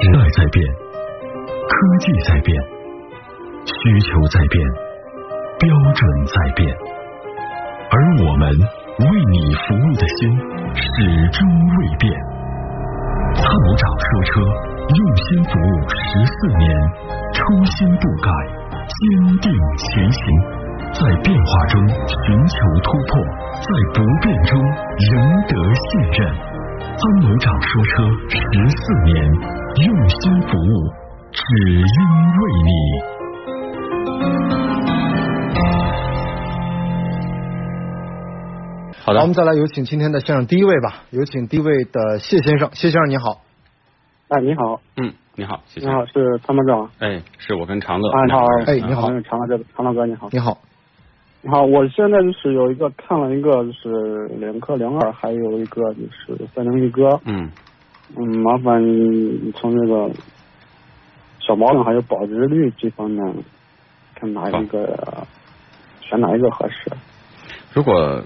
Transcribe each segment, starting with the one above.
时代在变，科技在变，需求在变，标准在变，而我们为你服务的心始终未变。参谋长说车，用心服务十四年，初心不改，坚定前行，在变化中寻求突破，在不变中赢得信任。参谋长说车十四年，用心服务，只因为你。好的，我们再来有请今天的先生第一位吧，有请第一位的谢先生，谢先生你好。哎，你好。嗯，你好，谢谢。你好，是参谋长。哎，是我跟长乐。啊，你好。哎，你好，长乐这长乐哥你好。你好。你好，我现在就是有一个看了一个就是领克零二，还有一个就是三菱一哥。嗯。嗯，麻烦你从这个小毛病还有保值率这方面，看哪一个选哪一个合适？如果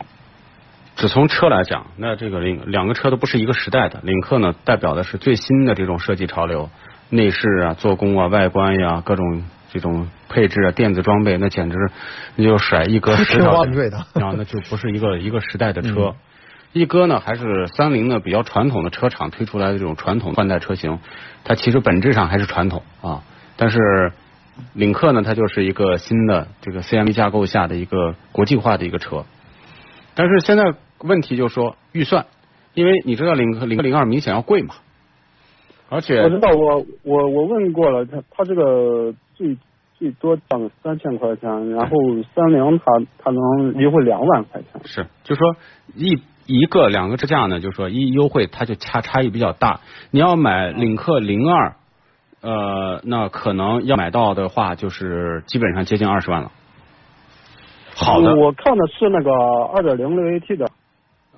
只从车来讲，那这个领两个车都不是一个时代的。领克呢，代表的是最新的这种设计潮流，内饰啊、做工啊、外观呀，各种。这种配置啊，电子装备那简直那就甩一哥十条腿的啊，那就不是一个一个时代的车。一哥呢，还是三菱呢比较传统的车厂推出来的这种传统换代车型，它其实本质上还是传统啊。但是领克呢，它就是一个新的这个 CMB 架构下的一个国际化的一个车。但是现在问题就是说预算，因为你知道领克领克零二明显要贵嘛，而且我知道我我我问过了，它它这个。最最多涨三千块钱，然后三菱它它能优惠两万块钱。是，就说一一个两个支架呢，就是说一优惠它就差差异比较大。你要买领克零二，呃，那可能要买到的话，就是基本上接近二十万了。好的，我看的是那个二点零六 AT 的。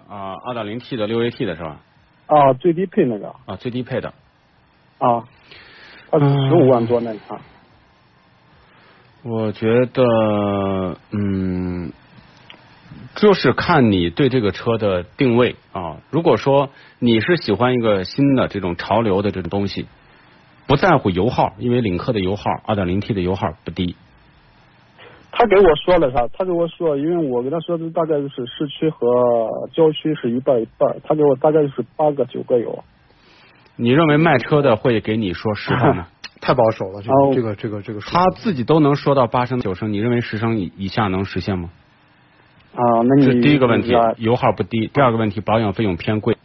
啊，二点零 T 的六 AT 的是吧？啊，最低配那个。啊，最低配的。啊，它十五万多那款。我觉得，嗯，就是看你对这个车的定位啊。如果说你是喜欢一个新的这种潮流的这种东西，不在乎油耗，因为领克的油耗二点零 T 的油耗不低。他给我说了啥？他给我说，因为我跟他说的大概就是市区和郊区是一半一半，他给我大概就是八个九个油。你认为卖车的会给你说实话吗？太保守了，这这个这个这个，他自己都能说到八升九升，你认为十升以以下能实现吗？啊，那你第一个问题，油耗不低；第二个问题，保养费用偏贵。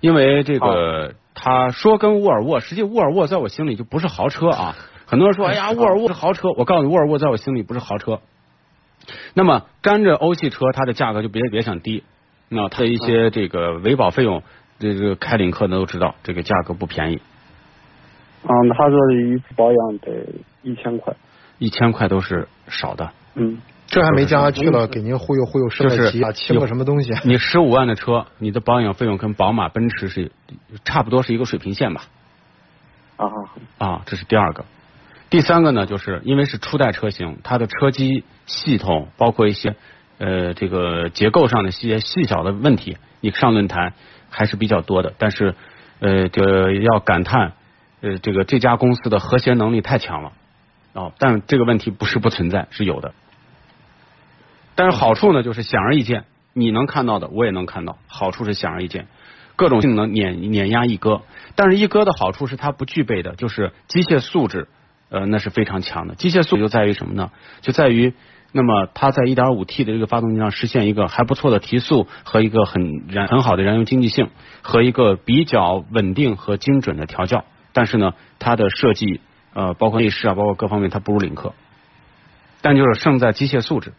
因为这个，他说跟沃尔沃，实际沃尔沃在我心里就不是豪车啊。很多人说，哎呀，沃尔沃是豪车。我告诉你，沃尔沃在我心里不是豪车。那么，沾着欧系车，它的价格就别别想低。那它的一些这个维保费用，这个开领克的都知道，这个价格不便宜。嗯，他说一次保养得一千块，一千块都是少的。嗯，这还没加上去了，给您忽悠忽悠，就是清个什么东西？你十五万的车，你的保养费用跟宝马、奔驰是差不多是一个水平线吧？啊啊，这是第二个。第三个呢，就是因为是初代车型，它的车机系统包括一些呃这个结构上的一些细小的问题，你上论坛还是比较多的。但是呃，这要感叹。呃，这个这家公司的和谐能力太强了哦，但这个问题不是不存在，是有的。但是好处呢，就是显而易见，你能看到的，我也能看到。好处是显而易见，各种性能碾碾压一哥。但是一哥的好处是它不具备的，就是机械素质，呃，那是非常强的。机械素质就在于什么呢？就在于，那么它在 1.5T 的这个发动机上实现一个还不错的提速和一个很燃很好的燃油经济性和一个比较稳定和精准的调教。但是呢，它的设计呃，包括内饰啊，包括各方面，它不如领克。但就是胜在机械素质。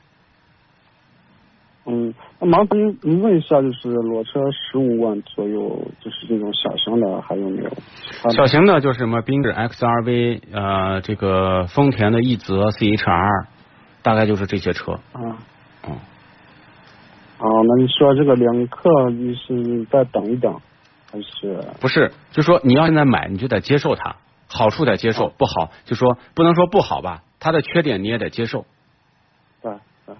嗯，那麻烦您问一下，就是裸车十五万左右，就是这种小型的还有没有？小型的就是什么缤智 XRV，呃，这个丰田的奕泽 CHR，大概就是这些车。啊。哦。哦，那你说这个领克，你是再等一等？还是不是？就说你要现在买，你就得接受它，好处得接受，不好就说不能说不好吧，它的缺点你也得接受。对，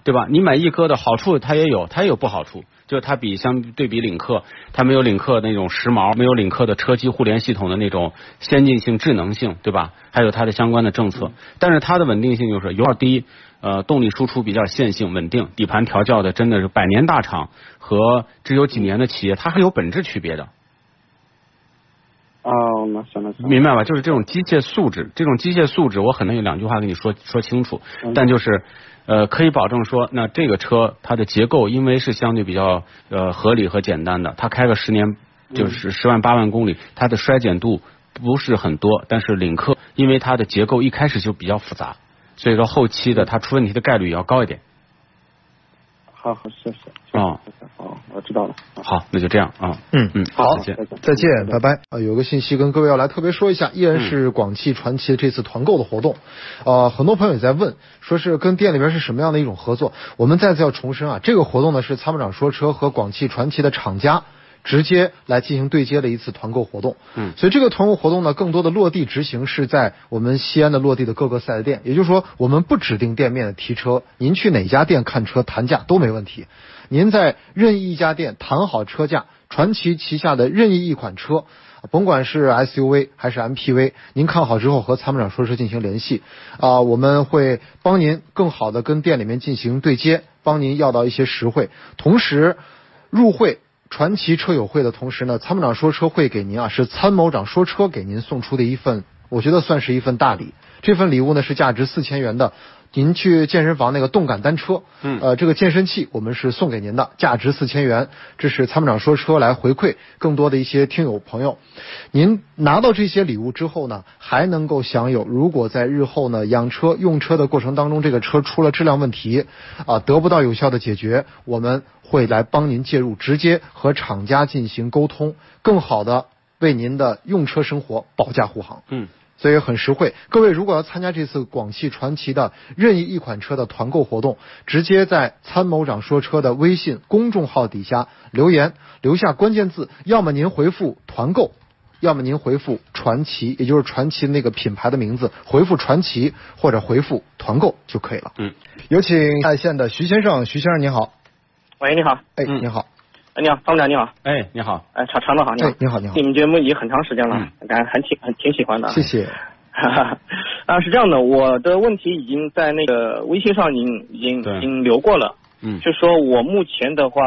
对吧？你买一科的好处它也有，它也有不好处，就是它比相对比领克，它没有领克那种时髦，没有领克的车机互联系统的那种先进性、智能性，对吧？还有它的相关的政策，但是它的稳定性就是油耗低，呃，动力输出比较线性稳定，底盘调教的真的是百年大厂和只有几年的企业，它还有本质区别的。哦，那行那行。明白吧？就是这种机械素质，这种机械素质，我很难有两句话跟你说说清楚。但就是呃，可以保证说，那这个车它的结构，因为是相对比较呃合理和简单的，它开个十年就是十万八万公里，它的衰减度不是很多。但是领克因为它的结构一开始就比较复杂，所以说后期的它出问题的概率也要高一点。好好，谢谢。哦，好，我知道了。好，那就这样啊。嗯嗯，好，再见。再见，拜拜。啊，有个信息跟各位要来特别说一下，依然是广汽传祺这次团购的活动。呃，很多朋友也在问，说是跟店里边是什么样的一种合作？我们再次要重申啊，这个活动呢是参谋长说车和广汽传祺的厂家。直接来进行对接的一次团购活动，嗯，所以这个团购活动呢，更多的落地执行是在我们西安的落地的各个四 S 店，也就是说，我们不指定店面的提车，您去哪家店看车谈价都没问题。您在任意一家店谈好车价，传奇旗下的任意一款车，甭管是 SUV 还是 MPV，您看好之后和参谋长说车进行联系，啊，我们会帮您更好的跟店里面进行对接，帮您要到一些实惠，同时入会。传奇车友会的同时呢，参谋长说车会给您啊，是参谋长说车给您送出的一份，我觉得算是一份大礼。这份礼物呢是价值四千元的，您去健身房那个动感单车，嗯，呃，这个健身器我们是送给您的，价值四千元。这是参谋长说车来回馈更多的一些听友朋友。您拿到这些礼物之后呢，还能够享有，如果在日后呢养车用车的过程当中，这个车出了质量问题啊，得不到有效的解决，我们。会来帮您介入，直接和厂家进行沟通，更好的为您的用车生活保驾护航。嗯，所以很实惠。各位如果要参加这次广汽传祺的任意一款车的团购活动，直接在参谋长说车的微信公众号底下留言，留下关键字，要么您回复团购，要么您回复传奇，也就是传奇那个品牌的名字，回复传奇或者回复团购就可以了。嗯，有请在线的徐先生，徐先生您好。喂，你好。哎，嗯你好。哎，你好，参谋长，你好。哎，你好。哎，长长的好，你好。哎，你好，你好。你们节目已经很长时间了嗯，感很挺很挺喜欢的。谢谢。啊，是这样的，我的问题已经在那个微信上已经已经已经留过了。嗯就说我目前的话，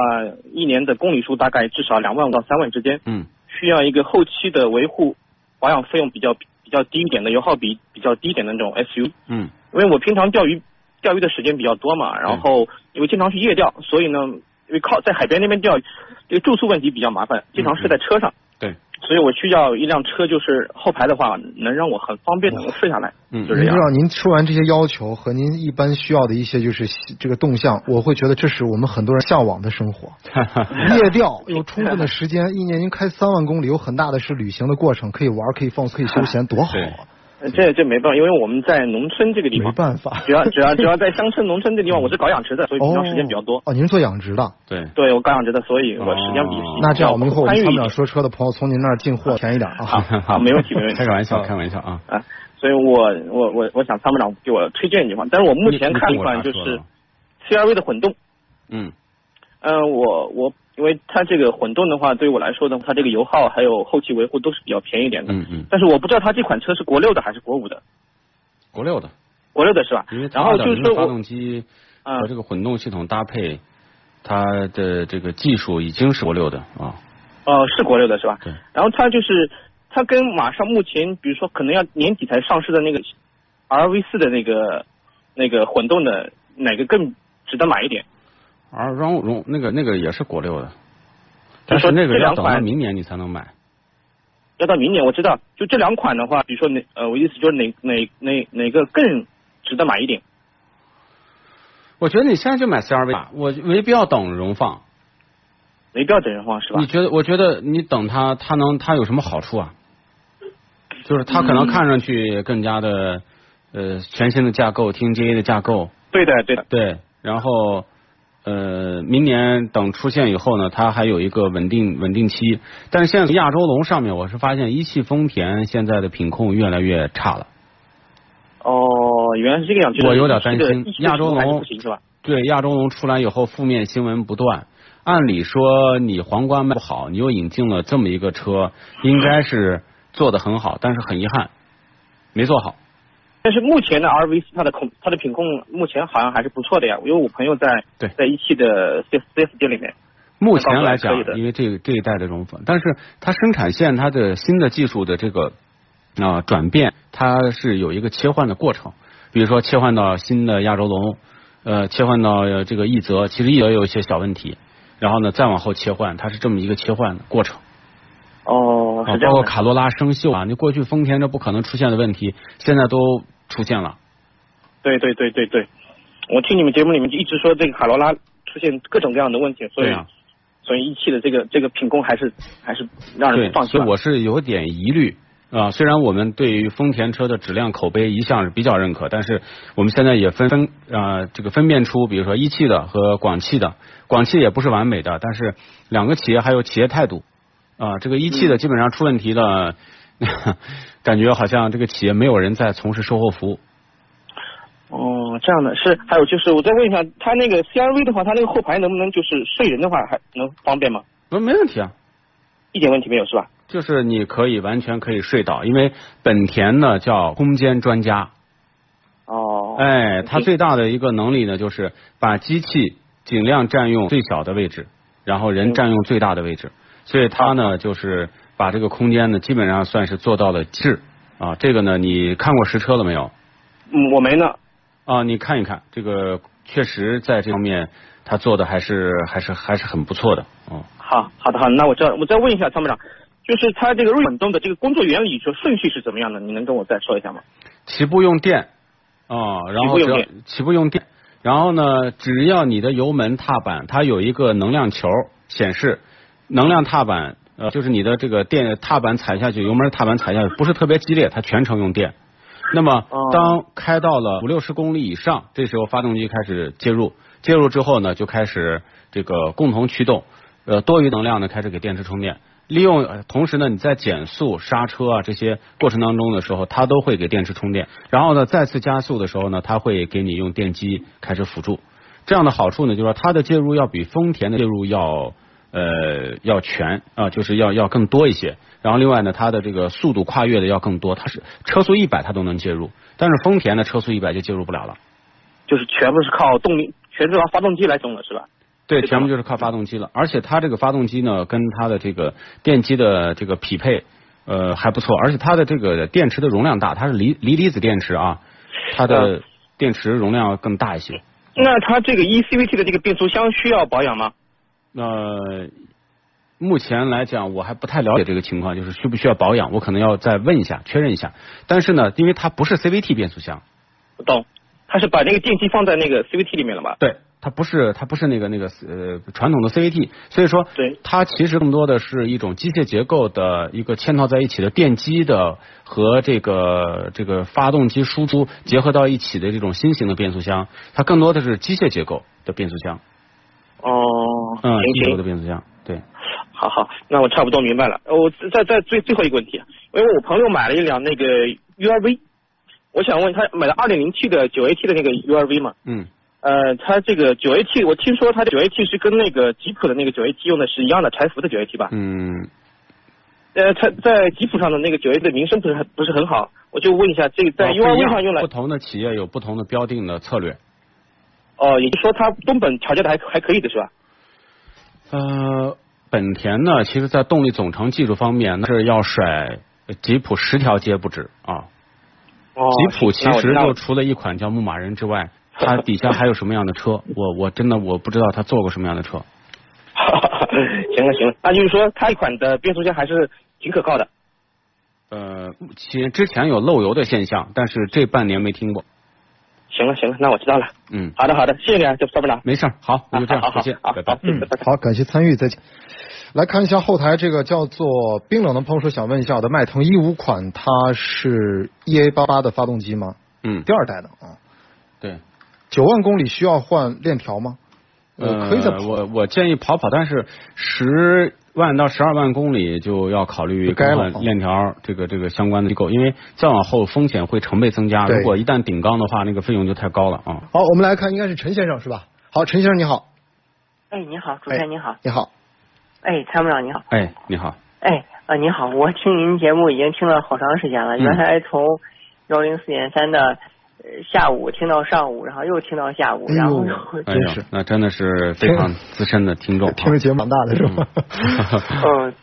一年的公里数大概至少两万五到三万之间，嗯需要一个后期的维护保养费用比较比较低一点的，油耗比比较低一点的那种 SUV。嗯因为我平常钓鱼钓鱼的时间比较多嘛，然后因为经常去夜钓，所以呢，因为靠在海边那边钓，这个住宿问题比较麻烦，经常睡在车上。对。所以我需要一辆车，就是后排的话，能让我很方便能够睡下来。嗯就这样。您知道，您说完这些要求和您一般需要的一些就是这个动向，我会觉得这是我们很多人向往的生活。夜钓 有充分的时间，一年您开三万公里，有很大的是旅行的过程，可以玩，可以放松，可以休闲，多好啊！呃这这没办法，因为我们在农村这个地方没，办法。主要主要主要在乡村农村这地方，我是搞养殖的，所以平常时间比较多。哦，您是做养殖的，对。对我搞养殖的，所以我时间比哦那这样我们以后我们参与一点参谋长说车的朋友从您那儿进货便宜点啊。好 好没问题没问题开个玩笑，嗯开玩笑啊。啊，所以我我我我想参谋长给我推荐一句话，但是我目前看一款就是 CRV 的混动，嗯嗯、我我因为它这个混动的话，对于我来说的话，它这个油耗还有后期维护都是比较便宜一点的。嗯嗯，但是我不知道它这款车是国六的还是国五的，国六的，国六的是吧因为？然后就是说我动机嗯和这个混动系统搭配，它的这个技术已经是国六的啊。呃是国六的是吧？对。然后它就是它跟马上目前比如说可能要年底才上市的那个 RV 四的那个那个混动的哪个更值得买一点？而荣荣那个那个也是国六的，但是那个要等到明年你才能买。要到明年，我知道，就这两款的话，比如说哪呃，我意思就是哪哪哪哪个更值得买一点？我觉得你现在就买 CRV 吧，我没必要等荣放。没必要等荣放是吧你？觉得？我觉得你等它，它能它有什么好处啊？就是它可能看上去更加的呃全新的架构，TNGA 的架构，对的对的，对，然后呃，明年等出现以后呢，它还有一个稳定稳定期。但是现在亚洲龙上面，我是发现一汽丰田现在的品控越来越差了。哦，原来是这个样，子我有点担心亚洲龙不行是吧？对，亚洲龙出来以后，负面新闻不断。按理说你皇冠卖不好，你又引进了这么一个车，应该是做的很好，但是很遗憾，没做好。但是目前的 RV 四它的控它的品控目前好像还是不错的呀，因为我朋友在对在一汽的4 4S 店里面，目前来讲因为这个这一代的荣粉，但是它生产线它的新的技术的这个啊、转变，它是有一个切换的过程。比如说切换到新的亚洲龙，呃，切换到呃这个奕泽，其实奕泽有一些小问题，然后呢再往后切换，它是这么一个切换的过程。哦。包括卡罗拉生锈啊，你过去丰田这不可能出现的问题，现在都出现了。对对对对对，我听你们节目里面就一直说这个卡罗拉出现各种各样的问题，所以、啊，所以一汽的这个这个品控还是还是让人不放，心。所以我是有点疑虑啊。虽然我们对于丰田车的质量口碑一向是比较认可，但是我们现在也分分啊这个分辨出，比如说一汽的和广汽的，广汽也不是完美的，但是两个企业还有企业态度啊。这个一汽的基本上出问题了，感觉好像这个企业没有人在从事售后服务。哦，这样的是，还有就是我再问一下，它那个 CRV 的话，它那个后排能不能就是睡人的话还能方便吗？不，没问题啊。一点问题没有是吧？就是你可以完全可以睡倒，因为本田呢叫空间专家，哦，哎，它最大的一个能力呢，就是把机器尽量占用最小的位置，然后人占用最大的位置，所以它呢就是把这个空间呢基本上算是做到了极致啊。这个呢，你看过实车了没有？嗯，我没呢。啊，你看一看，这个确实在这方面他做的还是还是还是很不错的哦。好，好的，好，那我这我再问一下参谋长，就是他这个润滚动的这个工作原理，和顺序是怎么样的？你能跟我再说一下吗？起步用电啊、然后只要起步用电起步用电，然后呢，只要你的油门踏板它有一个能量球显示，能量踏板呃就是你的这个电踏板踩下去，油门踏板踩下去不是特别激烈，它全程用电。那么哦当开到了五六十公里以上，这时候发动机开始介入，介入之后呢，就开始这个共同驱动，呃，多余能量呢开始给电池充电。利用呃同时呢，你在减速、刹车啊这些过程当中的时候，它都会给电池充电。然后呢，再次加速的时候呢，它会给你用电机开始辅助。这样的好处呢，就是说它的介入要比丰田的介入要呃要全啊、就是要要更多一些。然后另外呢，它的这个速度跨越的要更多，它是车速一百它都能介入，但是丰田的车速一百就介入不了了。就是全部是靠动力，全是靠发动机来动的是吧？对，全部就是靠发动机了。而且它这个发动机呢，跟它的这个电机的这个匹配，呃还不错。而且它的这个电池的容量大，它是锂锂离子电池啊，它的电池容量更大一些。那它这个 eCVT 的这个变速箱需要保养吗？呃，目前来讲我还不太了解这个情况，就是需不需要保养，我可能要再问一下，确认一下。但是呢，因为它不是 CVT 变速箱，不懂，它是把那个电机放在那个 CVT 里面了吧？对，它不是它不是那个那个呃传统的 CVT，所以说对它其实更多的是一种机械结构的一个嵌套在一起的电机的和这个这个发动机输出结合到一起的这种新型的变速箱，它更多的是机械结构的变速箱，哦，嗯，行机械结构的，变速箱，对，好好，那我差不多明白了。呃我再再最最后一个问题，因为我朋友买了一辆那个 URV，我想问他买了二点零 T 的九 AT 的那个 URV 嘛？嗯，呃，他这个九 AT，我听说他的九 AT 是跟那个吉普的那个九 AT 用的是一样的柴伏的九 AT 吧？嗯，呃，他在吉普上的那个九 AT 的名声不是很不是很好，我就问一下，这个在 URV 上用来不，同的企业有不同的标定的策略。哦，也就是说它东本调教的还还可以的是吧？呃，本田呢，其实在动力总成技术方面，那是要甩吉普十条街不止啊。哦，吉普其实就除了一款叫牧马人之外，它底下还有什么样的车？我我真的我不知道它做过什么样的车。行了行了，那就是说它一款的变速箱还是挺可靠的。呃，其实之前有漏油的现象，但是这半年没听过。行了行了，那我知道了。嗯，好的好的，谢谢你啊，这参谋长。没事儿，好，那就这样啊，好再见，好拜拜好。嗯拜拜，好，感谢参与，再见。来看一下后台这个叫做冰冷的朋友说，想问一下我的迈腾一五款，它是 EA 八八的发动机吗？嗯，第二代的啊，对。九万公里需要换链条吗？呃，可以再跑。我我建议跑跑，但是十万到十二万公里就要考虑就该了更换链条这个这个相关的机构，因为再往后风险会成倍增加。如果一旦顶缸的话，那个费用就太高了啊。好，我们来看，应该是陈先生是吧？好，陈先生你好，哎，你好，主持人你好，你好，哎，参谋长你好，哎，你好，哎，呃，你好，我听您节目已经听了好长时间了，嗯原来从幺零四点三的呃下午听到上午，然后又听到下午，然后真是，那真的是非常资深的听众啊。听着节目蛮大的是吗？嗯，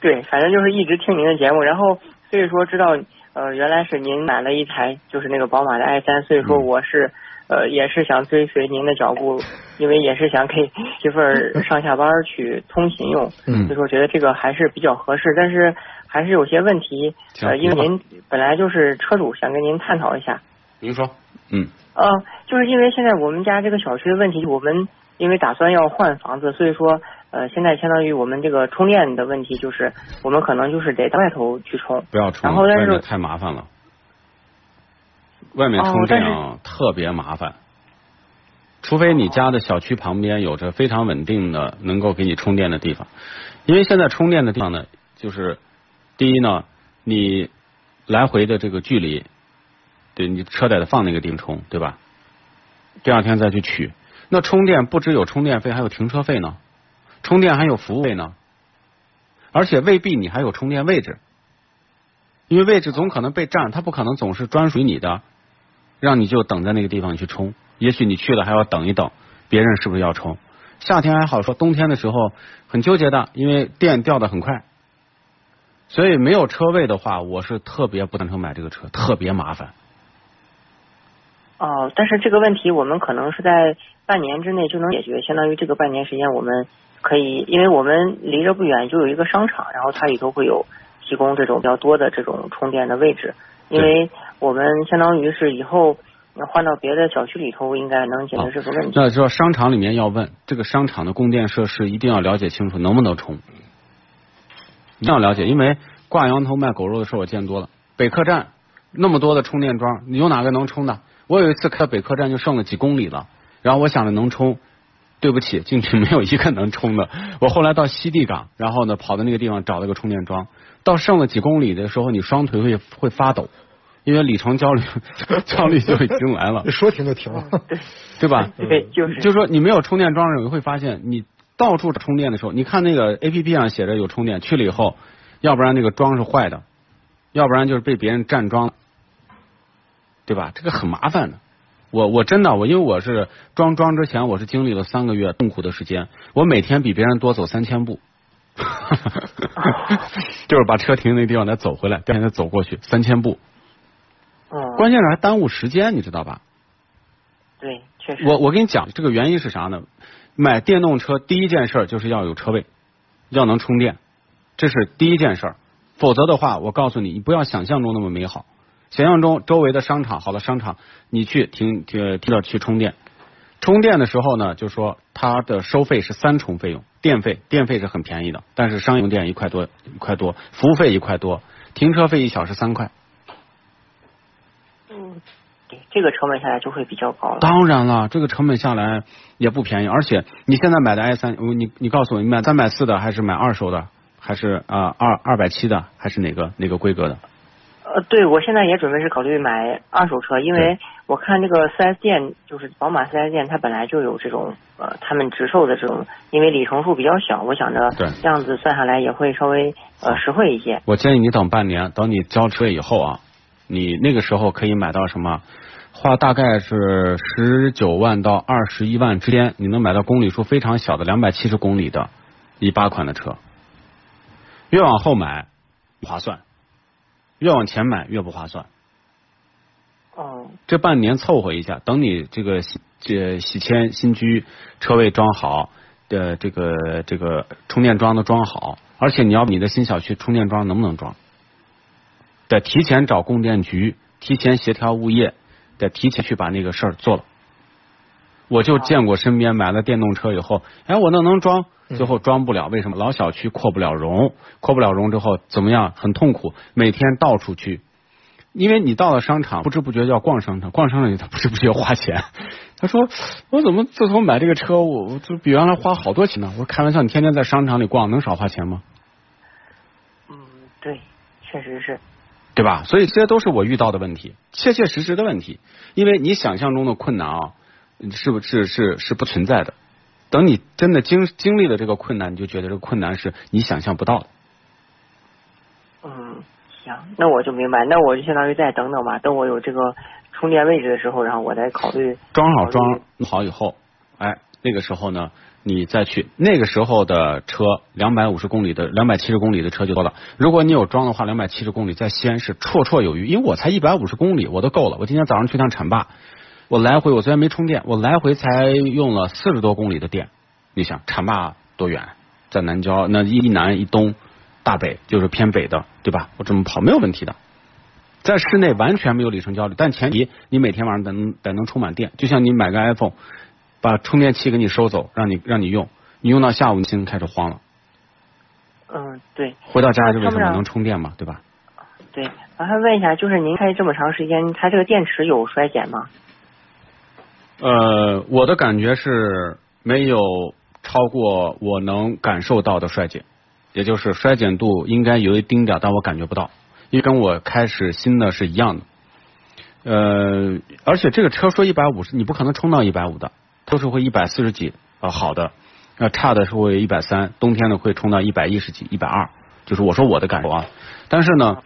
对，反正就是一直听您的节目，然后所以说知道呃原来是您买了一台就是那个宝马的 i 三，所以说嗯我是。呃，也是想追随您的脚步，因为也是想给媳妇儿上下班去通勤用，嗯所以说觉得这个还是比较合适，但是还是有些问题，呃，因为您本来就是车主，想跟您探讨一下。您说，嗯呃，就是因为现在我们家这个小区的问题，我们因为打算要换房子，所以说呃，现在相当于我们这个充电的问题，就是我们可能就是得到外头去充。不要充，然后但是太麻烦了。外面充电啊、特别麻烦，除非你家的小区旁边有着非常稳定的能够给你充电的地方，因为现在充电的地方呢，就是第一呢，你来回的这个距离，对你车得放那个地方充，对吧？第二天再去取，那充电不只有充电费，还有停车费呢，充电还有服务费呢，而且未必你还有充电位置。因为位置总可能被占，它不可能总是专属于你的，让你就等在那个地方去充。也许你去了还要等一等，别人是不是要充？夏天还好说，冬天的时候很纠结的，因为电掉的很快，所以没有车位的话，我是特别不赞成买这个车，特别麻烦。哦、但是这个问题我们可能是在半年之内就能解决，相当于这个半年时间我们可以，因为我们离着不远就有一个商场，然后它里头会有提供这种比较多的这种充电的位置，因为我们相当于是以后换到别的小区里头，应该能解决这个问题。那就商场里面要问这个商场的供电设施，一定要了解清楚能不能充，一定要了解，因为挂羊头卖狗肉的事我见多了。北客站那么多的充电桩，你有哪个能充的？我有一次开北客站就剩了几公里了，然后我想着能充，对不起，进去没有一个能充的。我后来到西地港，然后呢跑到那个地方找了个充电桩，到剩了几公里的时候，你双腿会会发抖，因为里程焦虑 焦虑就已经来了。说停就停了。对吧？对，就是就说你没有充电桩的时候，你会发现你到处充电的时候，你看那个 A P P 上写着有充电，去了以后，要不然那个桩是坏的，要不然就是被别人占桩，对吧？这个很麻烦的。我我真的我因为我是装装之前我是经历了三个月痛苦的时间，我每天比别人多走三千步，就是把车停那地方再走回来，第二天再走过去三千步，嗯，关键是还耽误时间，你知道吧？对，确实。我我跟你讲，这个原因是啥呢？买电动车第一件事就是要有车位，要能充电，这是第一件事儿。否则的话，我告诉你，你不要想象中那么美好。想象中周围的商场，好的商场，你去停呃停了去充电。充电的时候呢，就说它的收费是三重费用，电费电费是很便宜的，但是商用电一块多一块多，服务费一块多，停车费一小时三块。嗯，对，这个成本下来就会比较高了。当然了，这个成本下来也不便宜，而且你现在买的 i 三，你你告诉我，你买三百四的还是买二手的，还是啊二二百七的，还是哪个哪个规格的？呃，对，我现在也准备是考虑买二手车，因为我看这个四 S 店，就是宝马四 S 店，它本来就有这种呃，他们直售的这种，因为里程数比较小，我想着对这样子算下来也会稍微呃实惠一些。我建议你等半年，等你交车以后啊，你那个时候可以买到什么？花大概是十九万到二十一万之间，你能买到公里数非常小的两百七十公里的一八款的车。越往后买划算，越往前买越不划算。哦，这半年凑合一下，等你这个洗这洗迁新居车位装好的这个这个充电桩都装好，而且你要你的新小区充电桩能不能装，得提前找供电局，提前协调物业，得提前去把那个事儿做了。我就见过身边买了电动车以后，哎，我那能装，最后装不了，为什么？老小区扩不了容，扩不了容之后怎么样？很痛苦，每天到处去。因为你到了商场，不知不觉就要逛商场，逛商场他不知不觉要花钱。他说：“我怎么自从买这个车，我我就比原来花好多钱呢？”我说：“开玩笑，你天天在商场里逛，能少花钱吗？嗯，对，确实是。对吧？所以这些都是我遇到的问题，切切实实的问题。因为你想象中的困难啊，是不是是是不存在的。等你真的经经历了这个困难，你就觉得这个困难是你想象不到的。嗯，行，那我就明白，那我就相当于再等等吧，等我有这个充电位置的时候，然后我再考虑。装好装好以后，哎，那个时候呢，你再去，那个时候的车两百五十公里的、两百七十公里的车就多了。如果你有装的话，两百七十公里在西安是绰绰有余，因为我才一百五十公里，我都够了。我今天早上去趟浐灞，我来回我虽然没充电，我来回才用了四十多公里的电。你想浐灞多远？在南郊，那一南一东，大北就是偏北的，对吧？我这么跑没有问题的。在室内完全没有里程焦虑，但前提你每天晚上得能得能充满电，就像你买个 iPhone，把充电器给你收走，让你让你用，你用到下午你心开始慌了，嗯，对回到家就为什么能充电嘛，对吧？对，麻烦问一下，就是您开这么长时间，它这个电池有衰减吗？呃，我的感觉是没有超过我能感受到的衰减，也就是衰减度应该有一丁点，但我感觉不到，因为跟我开始新的是一样的。呃，而且这个车说一百五十，你不可能充到一百五的，都是会一百四十几啊、好的，那、差的是会一百三，冬天呢会充到一百一十几、一百二，就是我说我的感受啊。但是呢，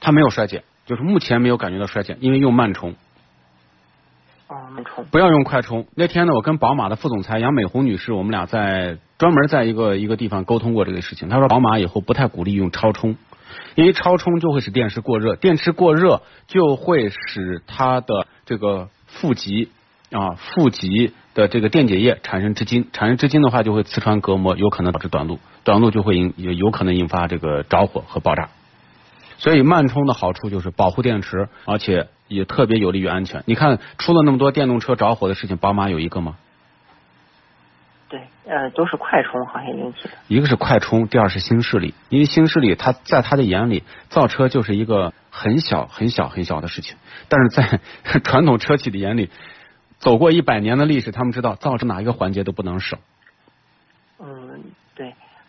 它没有衰减，就是目前没有感觉到衰减，因为用慢充。不要用快充。那天呢，我跟宝马的副总裁杨美红女士，我们俩在专门在一个一个地方沟通过这个事情。她说，宝马以后不太鼓励用超充，因为超充就会使电池过热，电池过热就会使它的这个负极啊负极的这个电解液产生至今，产生至今的话就会刺穿隔膜，有可能导致短路，短路就会引有有可能引发这个着火和爆炸。所以慢充的好处就是保护电池，而且也特别有利于安全。你看，出了那么多电动车着火的事情，宝马有一个吗？对，呃，都是快充好像引起的。一个是快充，第二是新势力。因为新势力，他在他的眼里，造车就是一个很小、很小、很小的事情。但是在传统车企的眼里，走过一百年的历史，他们知道造车哪一个环节都不能省。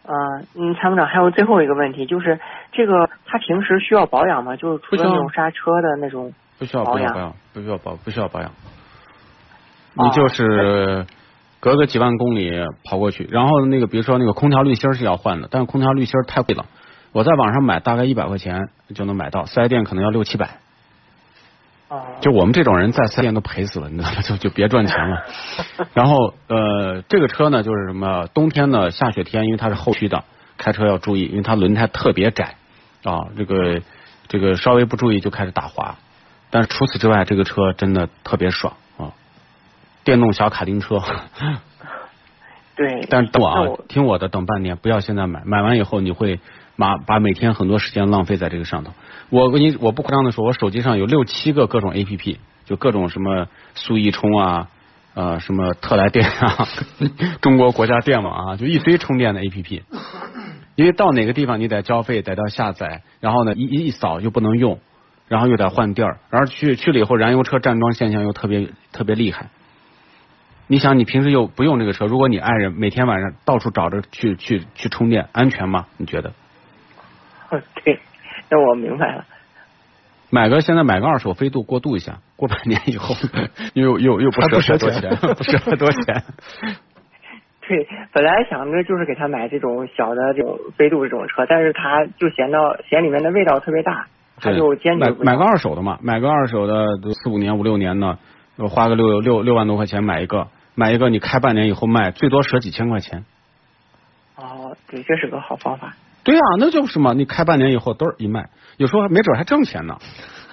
嗯，嗯，参谋长，还有最后一个问题，就是这个它平时需要保养吗？就是除不需要了那种刹车的那种不需要，保养不需要保养，不需要保，养。哦你就是隔个几万公里跑过去，然后那个比如说那个空调滤芯是要换的，但是空调滤芯太贵了，我在网上买大概一百块钱就能买到，四 S 店可能要六七百。哦，就我们这种人在四 S 店都赔死了，你知道吗？就就别赚钱了。然后呃，这个车呢就是什么，冬天呢下雪天，因为它是后驱的，开车要注意，因为它轮胎特别窄啊，这个这个稍微不注意就开始打滑。但是除此之外，这个车真的特别爽啊，电动小卡丁车。对，但是等我啊，听我的，等半年，不要现在买，买完以后你会把把每天很多时间浪费在这个上头。我跟你我不夸张的说，我手机上有六七个各种 A P P，就各种什么速易充啊，呃什么特来电啊，中国国家电网啊，就一堆充电的 A P P。因为到哪个地方你得交费，得到下载，然后呢一一扫又不能用，然后又得换地儿，然后去去了以后燃油车站桩现象又特别特别厉害。你想，你平时又不用这个车，如果你爱人每天晚上到处找着去去去充电，安全吗？你觉得？对，那我明白了。买个现在买个二手飞度过渡一下，过半年以后又又又不舍得钱太多钱，不舍得多钱。对，本来想着就是给他买这种小的这种飞度这种车，但是他就嫌到嫌里面的味道特别大，他就坚决不买买个二手的嘛，买个二手的四五年五六年的，呃花个六六六万多块钱买一个，买一个你开半年以后卖，最多折几千块钱。哦，对，这是个好方法。对啊，那就是嘛，你开半年以后都是一卖，有时候没准还挣钱呢。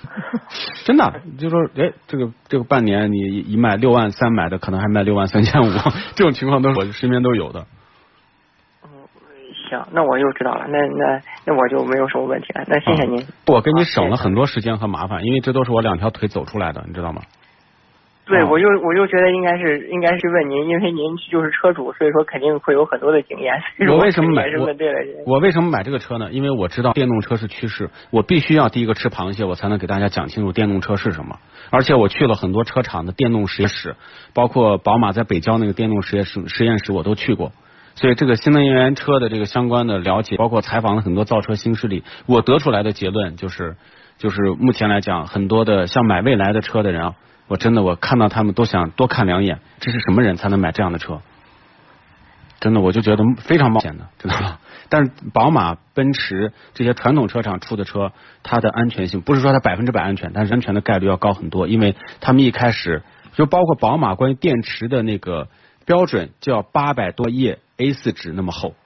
真的，就说哎，这个这个半年你一卖六万三买的，可能还卖六万三千五，这种情况都是我身边都有的。嗯，行，那我又知道了，那那那我就没有什么问题了。那谢谢您。我给你啊省了很多时间和麻烦，因为这都是我两条腿走出来的，你知道吗？对，哦我又我又觉得应该是应该是问您，因为您就是车主，所以说肯定会有很多的经验。我为什么买。我为什么买这个车呢？因为我知道电动车是趋势，我必须要第一个吃螃蟹，我才能给大家讲清楚电动车是什么。而且我去了很多车厂的电动实验室，包括宝马在北郊那个电动实验室实验室我都去过。所以这个新能源车的这个相关的了解，包括采访了很多造车新势力，我得出来的结论就是，就是目前来讲，很多的像买未来的车的人啊，我真的我看到他们都想多看两眼，这是什么人才能买这样的车？真的，我就觉得非常冒险的，知道吧？但是宝马、奔驰这些传统车厂出的车，它的安全性不是说它百分之百安全，但是安全的概率要高很多，因为他们一开始就包括宝马关于电池的那个标准，就要八百多页 A 四纸那么厚，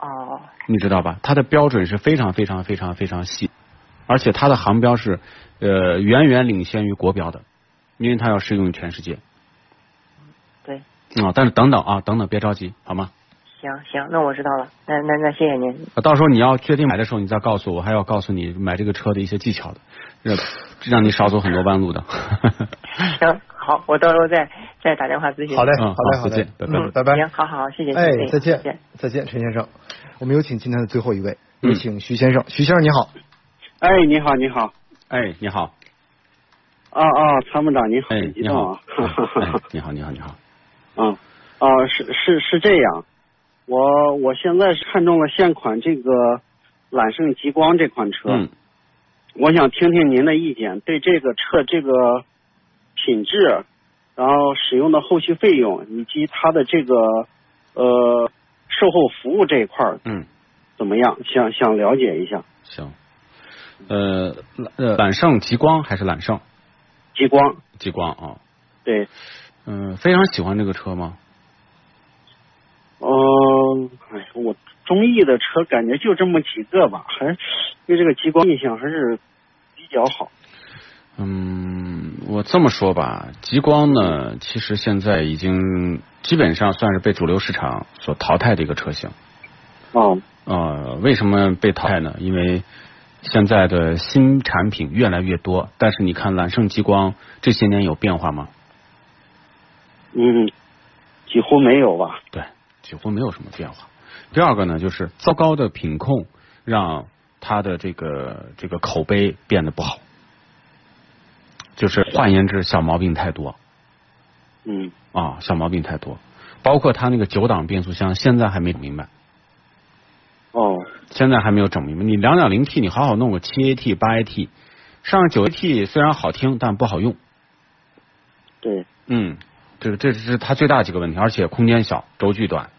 哦，你知道吧？它的标准是非常非常非常非常细，而且它的航标是呃远远领先于国标的，因为它要适用于全世界对，啊。但是等等啊，等等，别着急，好吗？行行，那我知道了，那那那谢谢您。啊到时候你要确定买的时候，你再告诉我，我还要告诉你买这个车的一些技巧的，让让你少走很多弯路的。行，好，我到时候再再打电话咨询。好嘞，嗯好嘞，好嘞再见，拜拜嗯，拜拜。行，好好，谢谢。哎，再再见，再见，陈先生。我们有请今天的最后一位，嗯有请徐先生。徐先生你好，哎，你好，你好，哎，你好，啊啊，参谋长你好，你好动啊，，哎，你好，你好，你好，啊啊，是是是这样，我我现在是看中了现款这个揽胜极光这款车，嗯。我想听听您的意见，对这个车这个品质，然后使用的后续费用以及它的这个呃售后服务这一块儿嗯，怎么样？想想了解一下。行，呃，揽呃揽胜极光还是揽胜极光，极光啊？对，嗯，非常喜欢这个车吗？嗯，哎，我中意的车感觉就这么几个吧，还是对这个极光印象还是比较好。嗯，我这么说吧，极光呢，其实现在已经基本上算是被主流市场所淘汰的一个车型。哦，呃，为什么被淘汰呢？因为现在的新产品越来越多，但是你看揽胜极光这些年有变化吗？嗯，几乎没有吧？对，几乎没有什么变化。第二个呢，就是糟糕的品控让它的这个这个口碑变得不好，就是换言之，小毛病太多嗯，啊，小毛病太多，包括它那个九档变速箱，现在还没整明白，哦，现在还没有整明白。你两点零 T 你好好弄个七 AT 八 AT，上九 AT 虽然好听，但不好用。对，嗯，这个这是它最大几个问题，而且空间小，轴距短，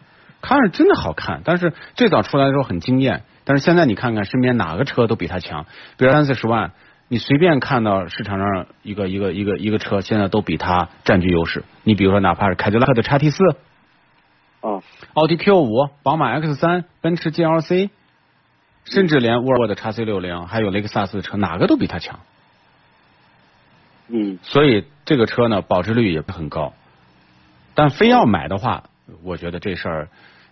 看着真的好看。但是最早出来的时候很惊艳，但是现在你看看身边哪个车都比它强，比如三四十万，你随便看到市场上一个一个一个一个车，现在都比它占据优势。你比如说哪怕是凯迪拉克的叉 T 四、哦，奥迪 Q 五、宝马 X 三、奔驰 GLC，甚至连沃尔沃的 x C 六零，还有雷克萨斯的车，哪个都比它强。嗯，所以这个车呢，保值率也不很高。但非要买的话，我觉得这事儿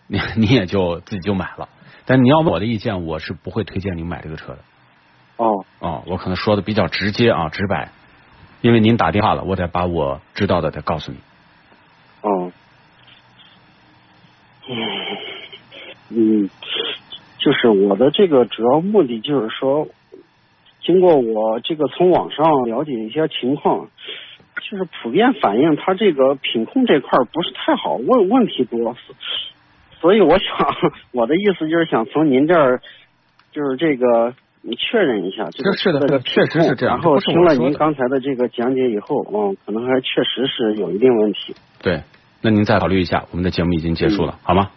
你你也就自己就买了。但你要问我的意见，我是不会推荐您买这个车的。哦，哦，我可能说的比较直接啊，直白，因为您打电话了，我得把我知道的再告诉你。哦，嗯，就是我的这个主要目的就是说，经过我这个从网上了解一些情况，就是普遍反映它这个品控这块儿不是太好，问问题多，所以我想我的意思就是想从您这儿就是这个确认一下这个这是的这个确实是这样然后听了您刚才的这个讲解以后，嗯，可能还确实是有一定问题。对，那您再考虑一下，我们的节目已经结束了，好吗？